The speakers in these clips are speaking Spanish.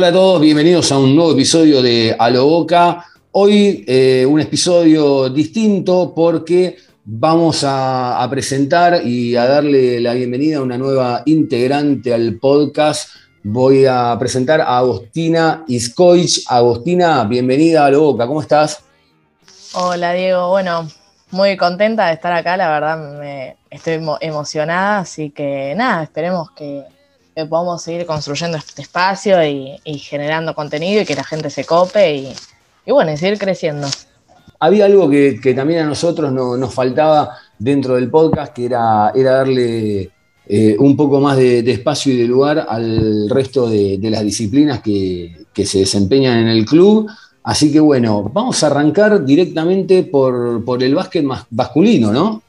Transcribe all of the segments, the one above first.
Hola a todos, bienvenidos a un nuevo episodio de A lo Boca. Hoy eh, un episodio distinto porque vamos a, presentar y a darle la bienvenida a una nueva integrante al podcast. Voy a presentar a Agostina Iskoich. Agostina, bienvenida a lo Boca, ¿cómo estás? Hola Diego, bueno, muy contenta de estar acá, la verdad me estoy emo- emocionada, así que nada, esperemos que, que podamos seguir construyendo este espacio y, generando contenido y que la gente se cope y, bueno, y seguir creciendo. Había algo que, también a nosotros no- nos faltaba dentro del podcast, que era, darle eh, un poco más de, espacio y de lugar al resto de, las disciplinas que, se desempeñan en el club. Así que bueno, vamos a arrancar directamente por, por el básquet mas- masculino, ¿no?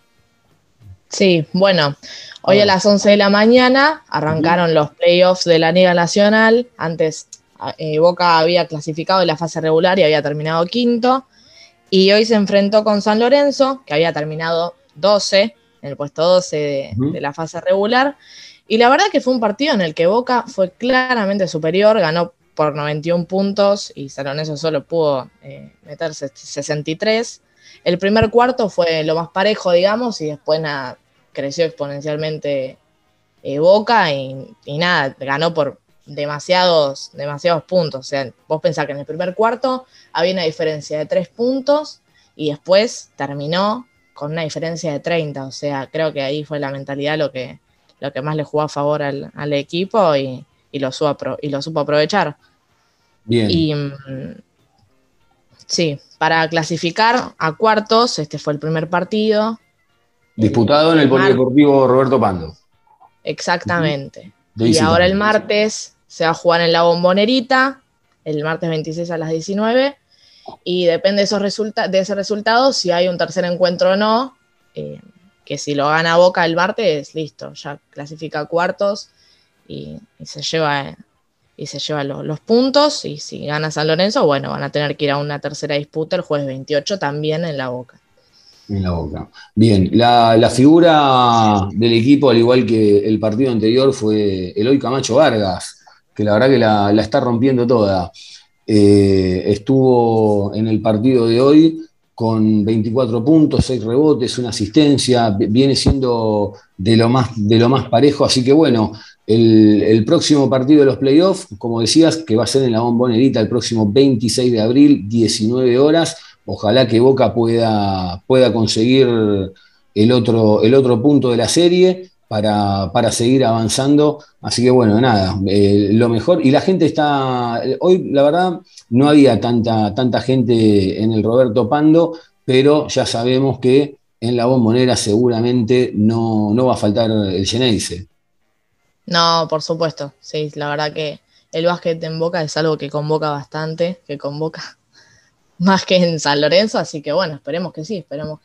Sí, bueno, hoy a las 11 de la mañana arrancaron los playoffs de la Liga Nacional. Antes eh, Boca había clasificado en la fase regular y había terminado quinto. Y hoy se enfrentó con San Lorenzo, que había terminado 12, en el puesto 12 de, la fase regular. Y la verdad que fue un partido en el que Boca fue claramente superior, ganó por 91 puntos y San Lorenzo solo pudo eh, meterse 63. El primer cuarto fue lo más parejo, digamos, y después nada, creció exponencialmente eh, Boca y, y nada, ganó por demasiados, demasiados puntos. O sea, vos pensás que en el primer cuarto había una diferencia de 3 puntos y después terminó con una diferencia de 30. O sea, creo que ahí fue la mentalidad lo que, lo que más le jugó a favor al, al equipo y, y lo supo, y lo supo aprovechar. Bien. Y mm, sí, para clasificar a cuartos, este fue el primer partido. Disputado en el Polideportivo Roberto Pando. Exactamente. Y ahora el martes se va a jugar en la bombonerita, el martes 26 a las 19, y depende de, esos resulta- de ese resultado, si hay un tercer encuentro o no, eh, que si lo gana Boca el martes, listo, ya clasifica a cuartos y, y se lleva, y se lleva lo- los puntos, y si gana San Lorenzo, bueno, van a tener que ir a una tercera disputa el jueves 28 también en la Boca. En la boca. Bien, la, figura del equipo, al igual que el partido anterior, fue Eloy Camacho Vargas, que la verdad que la, está rompiendo toda. Eh, estuvo en el partido de hoy con 24 puntos, 6 rebotes, una asistencia, vi- viene siendo de lo más, de lo más parejo, así que bueno, el, el próximo partido de los playoffs, como decías, que va a ser en la bombonerita el próximo 26 de abril, 19 horas, Ojalá que Boca pueda, pueda conseguir el otro, el otro punto de la serie para, para seguir avanzando. Así que bueno, nada, eh, lo mejor. Y la gente está, hoy la verdad no había tanta, tanta gente en el Roberto Pando, pero ya sabemos que en la bombonera seguramente no, no va a faltar el Geneise. No, por supuesto, sí, la verdad que el básquet en Boca es algo que convoca bastante, que convoca más que en San Lorenzo, así que bueno, esperemos que sí, esperemos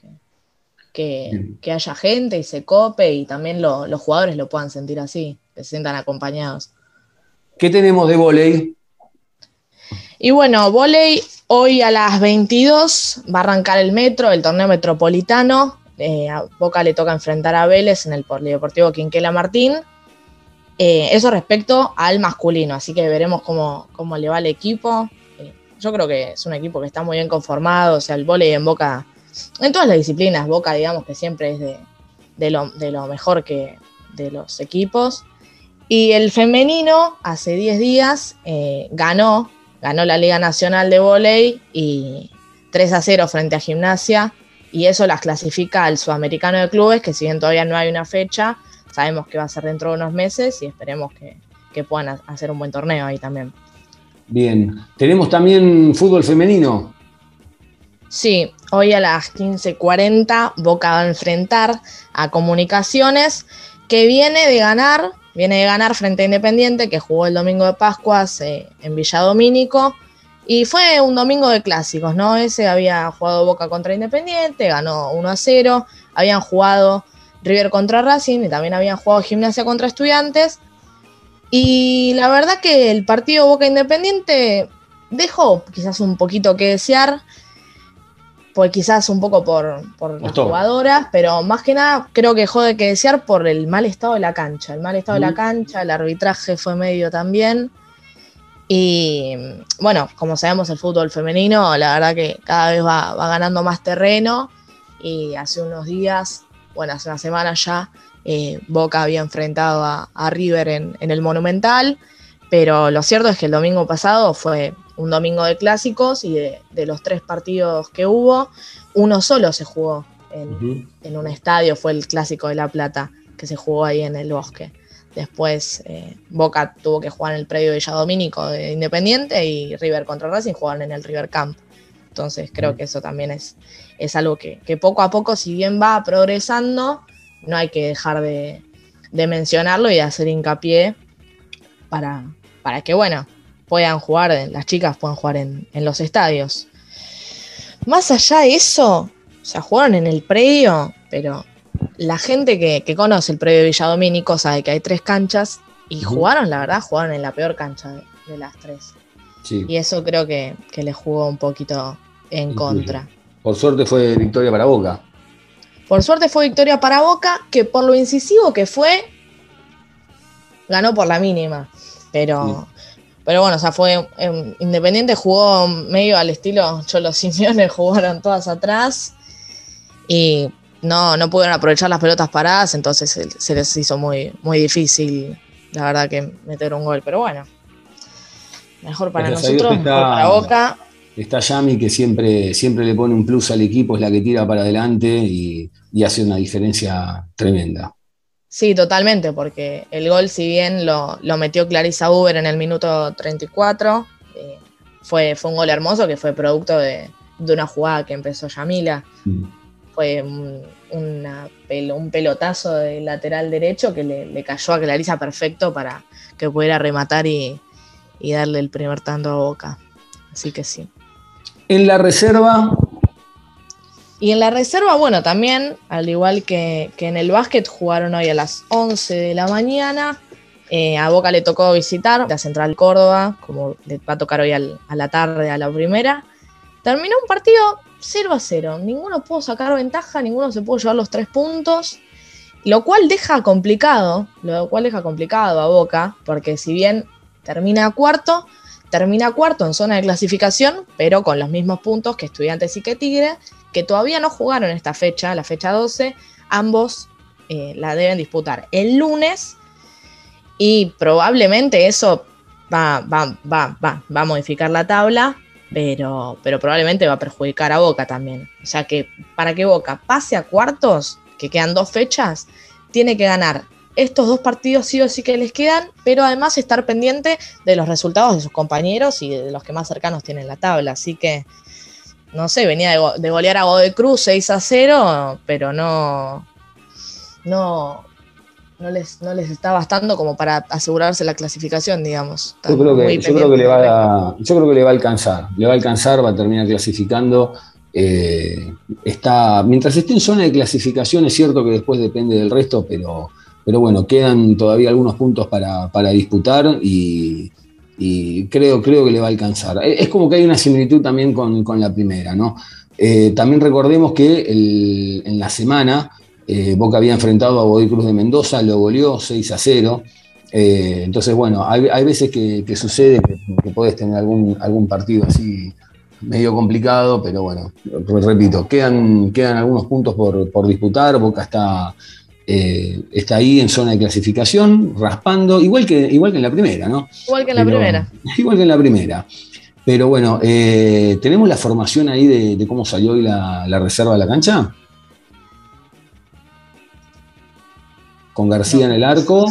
que, que, haya gente y se cope y también lo- los jugadores lo puedan sentir así, que se sientan acompañados. ¿Qué tenemos de volei? Y bueno, volei hoy a las 22 va a arrancar el metro, el torneo metropolitano. Eh, a Boca le toca enfrentar a Vélez en el Polideportivo Quinquela Martín. Eh, eso respecto al masculino, así que veremos cómo, cómo le va al equipo. Yo creo que es un equipo que está muy bien conformado, o sea, el volei en Boca, en todas las disciplinas, Boca digamos que siempre es de, de lo, mejor que de los equipos. Y el femenino, hace 10 días, eh, ganó, ganó la Liga Nacional de Voley y 3 a 0 frente a Gimnasia. Y eso las clasifica al Sudamericano de Clubes, que si bien todavía no hay una fecha, sabemos que va a ser dentro de unos meses y esperemos que, que puedan ha- hacer un buen torneo ahí también. Bien. Tenemos también fútbol femenino. Sí, hoy a las 15.40 Boca va a enfrentar a Comunicaciones que viene de ganar, viene de ganar frente a Independiente, que jugó el domingo de Pascuas eh, en Villadomínico. Y fue un domingo de clásicos, ¿no? Ese había jugado Boca contra Independiente, ganó 1 a 0. Habían jugado River contra Racing y también habían jugado Gimnasia contra Estudiantes. Y la verdad que el partido Boca Independiente dejó quizás un poquito que desear, pues quizás un poco por, por las jugadoras, pero más que nada creo que dejó de que desear por el mal estado de la cancha. El mal estado de la cancha, el arbitraje fue medio también. Y bueno, como sabemos, el fútbol femenino, la verdad que cada vez va, ganando más terreno. Y hace unos días, bueno, hace una semana ya, eh, Boca había enfrentado a, River en, el Monumental. Pero lo cierto es que el domingo pasado fue un domingo de clásicos y de, los tres partidos que hubo, uno solo se jugó en, en, un estadio, fue el clásico de La Plata, que se jugó ahí en el bosque. Después eh, Boca tuvo que jugar en el predio Villadomínico de Independiente y River contra Racing jugaron en el River Camp. Entonces creo que eso también es, es algo que, poco a poco, si bien va progresando, no hay que dejar de, mencionarlo y de hacer hincapié para, para que, bueno, puedan jugar, las chicas puedan jugar en, en los estadios. Más allá de eso, o sea, jugaron en el predio, pero la gente que, conoce el predio Villadomínico sabe que hay tres canchas y jugaron, la verdad, jugaron en la peor cancha de, las tres. Y eso creo que, que le jugó un poquito en contra. Por suerte fue victoria para Boca. Por suerte fue victoria para Boca, que por lo incisivo que fue, ganó por la mínima. Pero, pero bueno, o sea, fue em, Independiente jugó medio al estilo Cholo Simeone, jugaron todas atrás. Y no, no pudieron aprovechar las pelotas paradas, entonces se, les hizo muy, muy difícil, la verdad, que meter un gol. Pero bueno, mejor para nosotros, mejor para Boca. Está Yami que siempre, siempre le pone un plus al equipo, es la que tira para adelante y, hace una diferencia tremenda. Sí, totalmente, porque el gol, si bien lo, metió Clarisa Uber en el minuto 34, eh, fue, fue un gol hermoso que fue producto de, una jugada que empezó Yamila. Mm fue un, un pelotazo de lateral derecho que le, cayó a Clarisa perfecto para que pudiera rematar y, darle el primer tanto a Boca. Así que sí. En la reserva. Y en la reserva, bueno, también, al igual que, en el básquet, jugaron hoy a las 11 de la mañana. Eh, a Boca le tocó visitar la Central Córdoba, como le va a tocar hoy a la tarde a la primera. Terminó un partido 0 a 0. Ninguno pudo sacar ventaja, ninguno se pudo llevar los tres puntos. Lo cual deja complicado, lo cual deja complicado a Boca, porque si bien termina cuarto, termina cuarto en zona de clasificación, pero con los mismos puntos que Estudiantes y que Tigre, que todavía no jugaron esta fecha, la fecha 12, ambos eh, la deben disputar el lunes y probablemente eso va, va, va, va, va a modificar la tabla pero, pero probablemente va a perjudicar a Boca también. O sea que para que Boca pase a cuartos, que quedan dos fechas, tiene que ganar estos dos partidos sí o sí que les quedan, pero además estar pendiente de los resultados de sus compañeros y de los que más cercanos tienen la tabla. Así que, no sé, venía de, de golear a Godoy Cruz 6 a 0, pero no, no, no les, no les está bastando como para asegurarse la clasificación, digamos. Yo creo, que, yo creo que, le va a, yo creo que le va a alcanzar, le va a alcanzar, va a terminar clasificando. Eh, está, mientras esté en zona de clasificación, es cierto que después depende del resto, pero, pero bueno, quedan todavía algunos puntos para, disputar y, creo, creo que le va a alcanzar. Es como que hay una similitud también con, la primera, ¿no? Eh, también recordemos que en la semana eh, Boca había enfrentado a Godoy Cruz de Mendoza, lo goleó 6 a 0. Eh, entonces, bueno, hay, veces que, sucede que, puedes tener algún, algún partido así medio complicado, pero bueno, repito, quedan, quedan algunos puntos por, disputar. Boca está, eh, está ahí en zona de clasificación, raspando, igual que, igual que en la primera, ¿no? Igual que en la primera. Igual que en la primera. Pero bueno, ¿tenemos la formación ahí de, cómo salió hoy la, la reserva de la cancha? con García en el arco,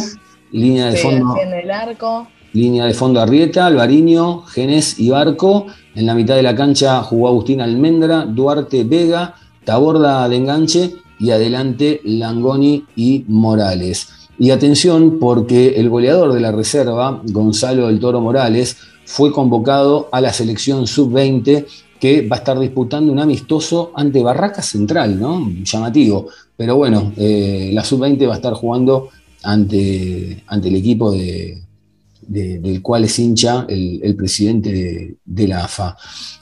línea de fondo. En el arco. Línea de fondo Arrieta, Alvariño, Genes y Barco. En la mitad de la cancha jugó Agustín Almendra, Duarte Vega, Taborda de enganche y adelante Langoni y Morales. Y atención porque el goleador de la reserva, Gonzalo del Toro Morales, fue convocado a la selección sub-20 que va a estar disputando un amistoso ante Barraca Central, ¿no? Llamativo. Pero bueno, eh, la sub-20 va a estar jugando ante, ante el equipo de, del cual es hincha el, presidente de, la AFA.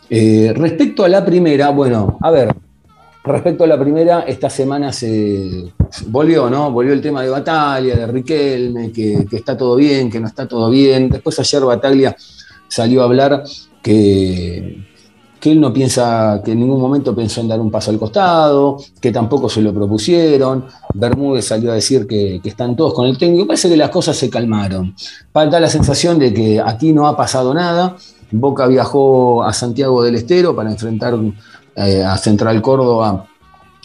Eh, respecto a la primera, bueno, a ver, respecto a la primera, esta semana se volvió, ¿no? Volvió el tema de Bataglia, de Riquelme, que, está todo bien, que no está todo bien. Después ayer Bataglia salió a hablar que, que él no piensa, que en ningún momento pensó en dar un paso al costado, que tampoco se lo propusieron. Bermúdez salió a decir que, están todos con el técnico. Parece que las cosas se calmaron. Da la sensación de que aquí no ha pasado nada. Boca viajó a Santiago del Estero para enfrentar eh, a Central Córdoba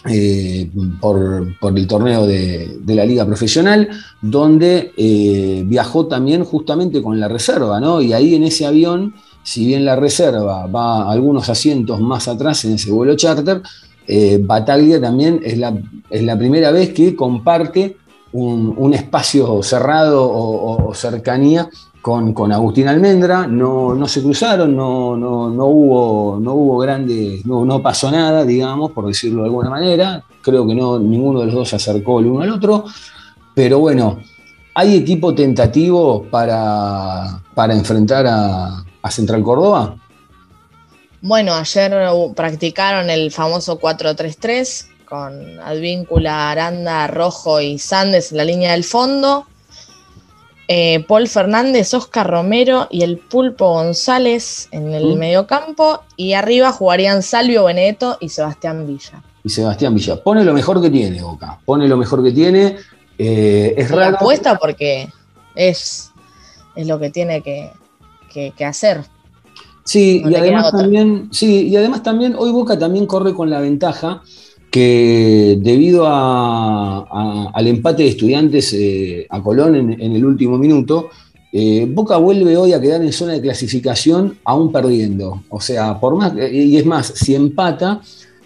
eh, por, el torneo de, la Liga Profesional, donde eh, viajó también justamente con la reserva, ¿no? Y ahí en ese avión, si bien la reserva va algunos asientos más atrás en ese vuelo charter, Bataglia también es la, es la, primera vez que comparte un, espacio cerrado o cercanía con, Agustín Almendra, no, se cruzaron, no, no, hubo, no hubo grandes, no, pasó nada, digamos, por decirlo de alguna manera. Creo que no, ninguno de los dos se acercó el uno al otro. Pero bueno, ¿hay equipo tentativo para, para enfrentar a, Central Córdoba? Bueno, ayer practicaron el famoso 4-3-3 con Advíncula, Aranda, Rojo y Sandes en la línea del fondo. Eh, Paul Fernández, Oscar Romero y el Pulpo González en el mediocampo. Y arriba jugarían Salvio Benedetto y Sebastián Villa. Y Sebastián Villa. Pone lo mejor que tiene, Boca. Pone lo mejor que tiene. Eh, es raro. apuesta porque es, es lo que tiene que, hacer. Sí, y además también, sí, y además también, hoy Boca también corre con la ventaja que debido al empate de estudiantes eh, a Colón en, el último minuto, eh, Boca vuelve hoy a quedar en zona de clasificación aún perdiendo. O sea, por más, y es más, si empata,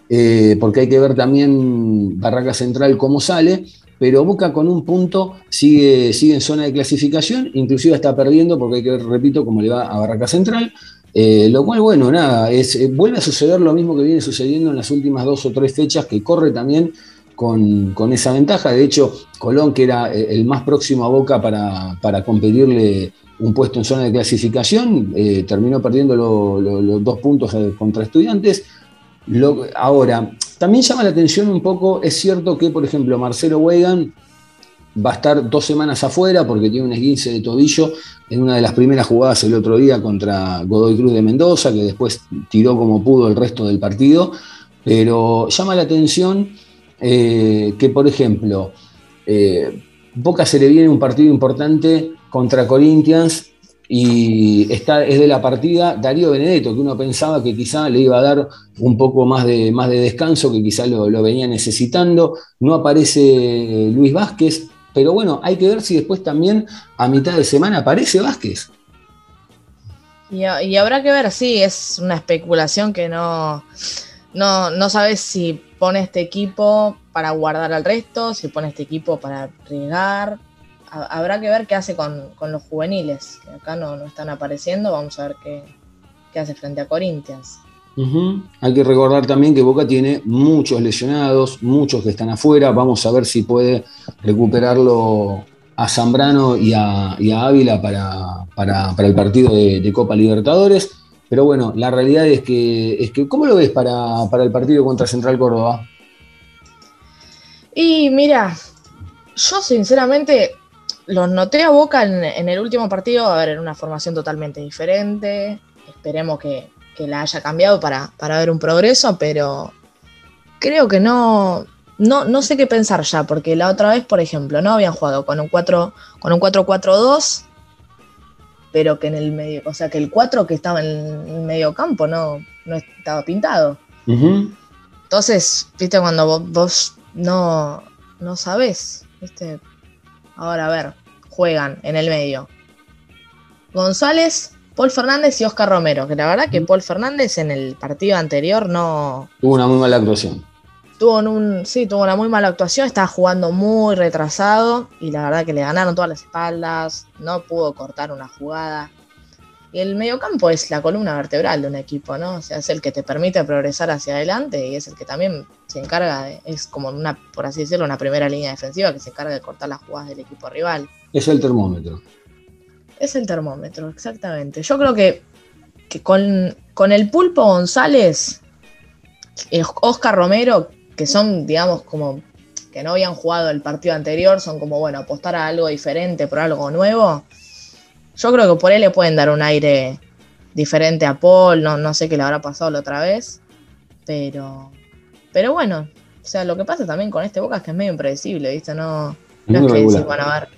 eh, porque hay que ver también Barraca Central cómo sale, pero Boca con un punto sigue, sigue en zona de clasificación, inclusive está perdiendo porque hay que ver, repito, cómo le va a Barraca Central. Eh, lo cual, bueno, nada, eh, vuelve a suceder lo mismo que viene sucediendo en las últimas dos o tres fechas, que corre también con, esa ventaja. De hecho, Colón, que era eh, el más próximo a Boca para, competirle un puesto en zona de clasificación, terminó perdiendo los dos puntos contra estudiantes. ahora, también llama la atención un poco, es cierto que, por ejemplo, Marcelo Weigand va a estar dos semanas afuera porque tiene un esguince de tobillo en una de las primeras jugadas el otro día contra Godoy Cruz de Mendoza, que después tiró como pudo el resto del partido. Pero llama la atención eh, que, por ejemplo, eh, Boca se le viene un partido importante contra Corinthians y está, es de la partida Darío Benedetto, que uno pensaba que quizá le iba a dar un poco más de, más de descanso, que quizá lo, lo venía necesitando. No aparece Luis Vázquez, pero bueno, hay que ver si después también a mitad de semana aparece Vázquez. Y, habrá que ver, sí, es una especulación que no, no, sabes si pone este equipo para guardar al resto, si pone este equipo para arriesgar. Habrá que ver qué hace con, los juveniles, que acá no, no, están apareciendo. Vamos a ver qué, qué hace frente a Corinthians. Hay que recordar también que Boca tiene muchos lesionados, muchos que están afuera. Vamos a ver si puede recuperarlo a Zambrano y a, Ávila para, el partido de, Copa Libertadores. Pero bueno, la realidad es que, es que ¿cómo lo ves para, el partido contra Central Córdoba? Y mira, yo sinceramente los noté a Boca en el último partido, a ver, en una formación totalmente diferente. Esperemos que, que la haya cambiado para, ver un progreso, pero creo que no, no, no sé qué pensar ya, porque la otra vez, por ejemplo, no habían jugado con un 4 con un 4-4-2, pero que en el medio, o sea, que el 4 que estaba en el medio campo no, no estaba pintado. Entonces, viste, cuando vos, no, no sabés, viste, ahora a ver, juegan en el medio. González, Paul Fernández y Oscar Romero, que la verdad que Paul Fernández en el partido anterior no... Tuvo una muy mala actuación. tuvo un, sí, tuvo una muy mala actuación, estaba jugando muy retrasado y la verdad que le ganaron todas las espaldas, no pudo cortar una jugada. Y el mediocampo es la columna vertebral de un equipo, ¿no? O sea, es el que te permite progresar hacia adelante y es el que también se encarga de, es como una, por así decirlo, una primera línea defensiva que se encarga de cortar las jugadas del equipo rival. Es el termómetro. Es el termómetro, exactamente. Yo creo que, que con, con el pulpo González, el Oscar Romero, que son, digamos, como que no habían jugado el partido anterior, son como, bueno, apostar a algo diferente, por algo nuevo yo creo que por él le pueden dar un aire diferente a Paul, no, no sé qué le habrá pasado la otra vez, pero, pero bueno, o sea, lo que pasa también con este Boca es que es medio impredecible, ¿viste? No, no es que decís, bueno, a ver,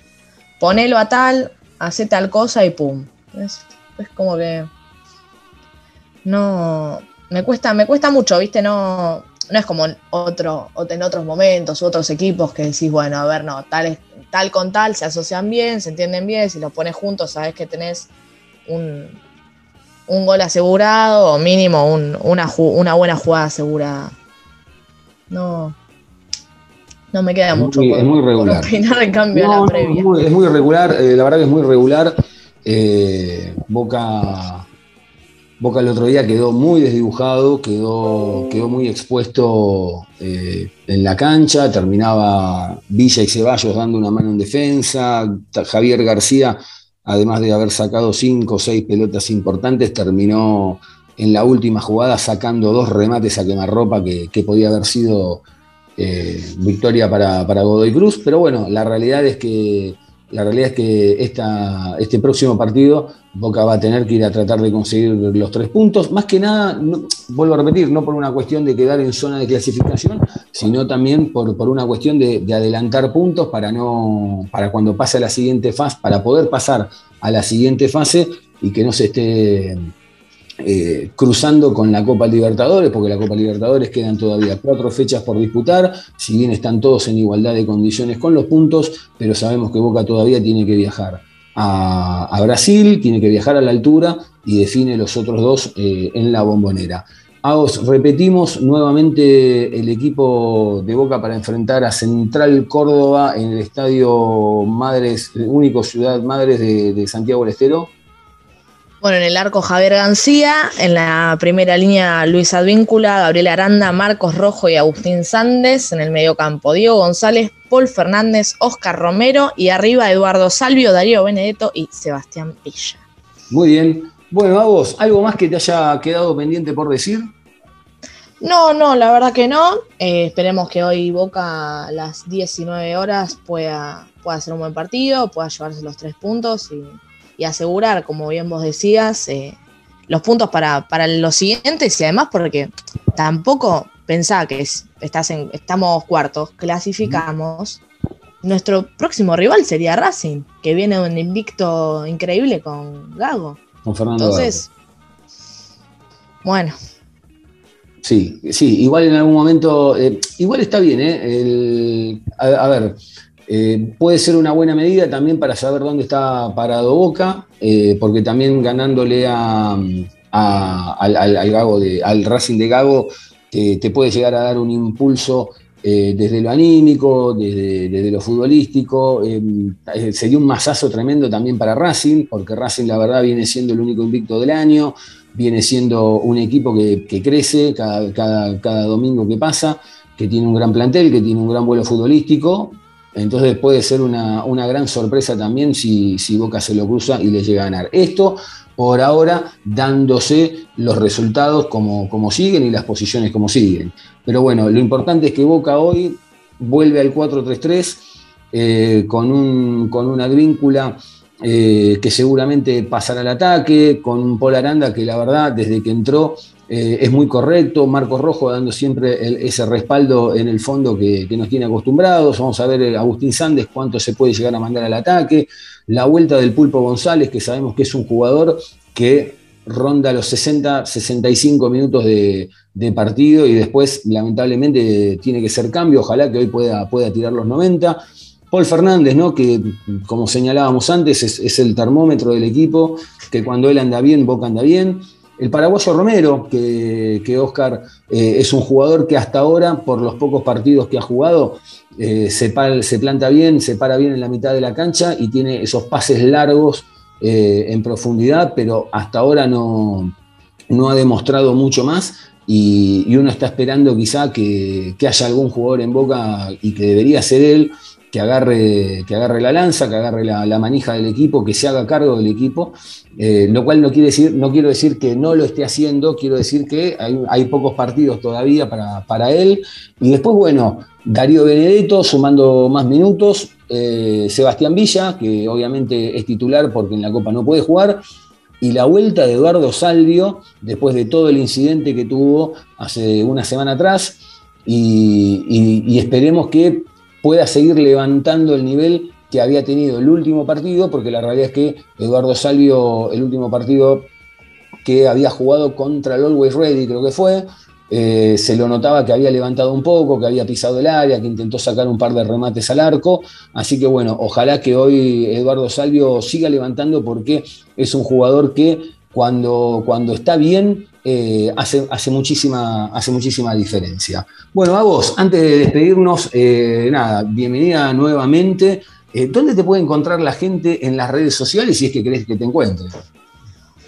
ponelo a tal, hace tal cosa y pum. Es, es como que no, me cuesta, me cuesta mucho, ¿viste? No, no es como en, otro, en otros momentos u otros equipos que decís, bueno, a ver, no, tal, tal con tal se asocian bien, se entienden bien, si los pones juntos sabes que tenés un, un gol asegurado o mínimo un, una, una, buena jugada asegurada. No, no me queda mucho. Muy, es muy regular. Opinar en cambio no, a la previa. Es muy, es muy regular, eh, la verdad que es muy regular. Eh, Boca Boca el otro día quedó muy desdibujado, quedó, quedó muy expuesto eh, en la cancha, terminaba Villa y Ceballos dando una mano en defensa, Javier García, además de haber sacado cinco o seis pelotas importantes, terminó en la última jugada sacando dos remates a quemarropa que, que podía haber sido eh, victoria para, para Godoy Cruz, pero bueno, la realidad es que la realidad es que este próximo partido Boca va a tener que ir a tratar de conseguir los tres puntos. Más que nada, vuelvo a repetir, no por una cuestión de quedar en zona de clasificación, sino también por, por una cuestión de, de, adelantar puntos para, no, para cuando pase a la siguiente fase, para poder pasar a la siguiente fase y que no se esté eh, cruzando con la Copa Libertadores, porque la Copa Libertadores quedan todavía cuatro fechas por disputar, si bien están todos en igualdad de condiciones con los puntos, pero sabemos que Boca todavía tiene que viajar a, Brasil, tiene que viajar a la altura y define los otros dos eh, en la bombonera. Os repetimos nuevamente el equipo de Boca para enfrentar a Central Córdoba en el estadio Madres, único ciudad Madres de Santiago del Estero. Bueno, en el arco Javier García, en la primera línea Luis Advíncula, Gabriel Aranda, Marcos Rojo y Agustín Sández, en el mediocampo Diego González, Paul Fernández, Oscar Romero y arriba Eduardo Salvio, Darío Benedetto y Sebastián Villa. Muy bien. Bueno, a vos, ¿algo más que te haya quedado pendiente por decir? No, no, la verdad que no. Eh, esperemos que hoy Boca a las 19 horas pueda, pueda hacer un buen partido, pueda llevarse los tres puntos y y asegurar, como bien vos decías, eh, los puntos para, para, los siguientes y además porque tampoco pensá que es, estás en, estamos cuartos, clasificamos. Nuestro próximo rival sería Racing, que viene un invicto increíble con Gago. Con Fernando Entonces, Gago. bueno. Sí, sí, igual en algún momento, eh, igual está bien, ¿eh? El, a, a ver, eh, puede ser una buena medida también para saber dónde está parado Boca, eh, porque también ganándole a, al, Racing de Gago te, puede llegar a dar un impulso eh, desde lo anímico, desde, lo futbolístico. Sería un masazo tremendo también para Racing, porque Racing la verdad viene siendo el único invicto del año, viene siendo un equipo que, crece cada domingo que pasa, que tiene un gran plantel, que tiene un gran vuelo futbolístico, entonces puede ser una, una gran sorpresa también si, si, Boca se lo cruza y le llega a ganar. Esto por ahora dándose los resultados como, como siguen y las posiciones como siguen. Pero bueno, lo importante es que Boca hoy vuelve al 4-3-3 eh, con, un, con una víncula eh, que seguramente pasará al ataque, con un Paul Aranda que la verdad desde que entró eh, es muy correcto, Marcos Rojo dando siempre ese respaldo en el fondo que, nos tiene acostumbrados. Vamos a ver eh, Agustín Sández cuánto se puede llegar a mandar al ataque. La vuelta del Pulpo González, que sabemos que es un jugador que ronda los 60, 65 minutos de, partido y después lamentablemente tiene que ser cambio. Ojalá que hoy pueda, pueda tirar los 90. Paul Fernández, ¿no? que como señalábamos antes, es, es el termómetro del equipo, que cuando él anda bien, Boca anda bien. El paraguayo Romero, que, que Oscar eh, es un jugador que hasta ahora, por los pocos partidos que ha jugado, eh, se, planta bien, se para bien en la mitad de la cancha y tiene esos pases largos eh, en profundidad, pero hasta ahora no, no ha demostrado mucho más. Y, uno está esperando quizá que, que haya algún jugador en boca y que debería ser él, que agarre, que agarre la lanza, que agarre la, manija del equipo, que se haga cargo del equipo, eh, lo cual no, quiere decir, no quiero decir que no lo esté haciendo, quiero decir que hay, pocos partidos todavía para, él. Y después, bueno, Darío Benedetto sumando más minutos, eh, Sebastián Villa, que obviamente es titular porque en la Copa no puede jugar, y la vuelta de Eduardo Salvio, después de todo el incidente que tuvo hace una semana atrás, y esperemos que pueda seguir levantando el nivel que había tenido el último partido, porque la realidad es que Eduardo Salvio, el último partido que había jugado contra el Always Ready, creo que fue, eh, se lo notaba que había levantado un poco, que había pisado el área, que intentó sacar un par de remates al arco. Así que bueno, ojalá que hoy Eduardo Salvio siga levantando porque es un jugador que cuando, cuando está bien eh, hace, hace, muchísima, hace muchísima diferencia. Bueno, a vos, antes de despedirnos, eh, nada, bienvenida nuevamente. Eh, ¿Dónde te puede encontrar la gente en las redes sociales si es que crees que te encuentres?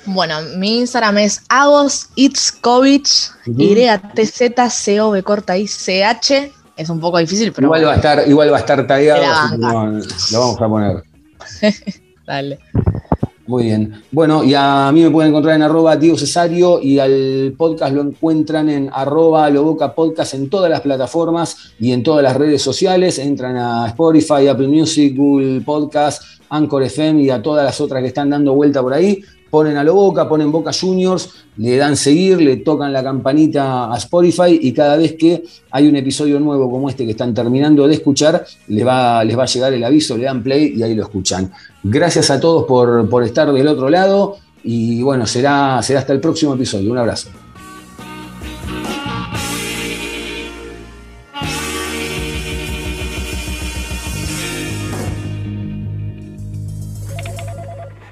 Bueno, mi Instagram es Agos Itzkovich, Y-T-Z-C-O-B corta I C-H. Es un poco difícil, pero. Igual va a estar, igual va a estar tagueado, lo vamos a poner. Dale. Muy bien. Bueno, y a mí me pueden encontrar en arroba Diego Cesario y al podcast lo encuentran en arroba Loboca Podcast en todas las plataformas y en todas las redes sociales. Entran a Spotify, Apple Music, Google Podcast, Anchor FM y a todas las otras que están dando vuelta por ahí ponen a lo Boca, ponen Boca Juniors, le dan seguir, le tocan la campanita a Spotify y cada vez que hay un episodio nuevo como este que están terminando de escuchar, les va, les va a llegar el aviso, le dan play y ahí lo escuchan. Gracias a todos por, por estar del otro lado y bueno, será, será hasta el próximo episodio. Un abrazo.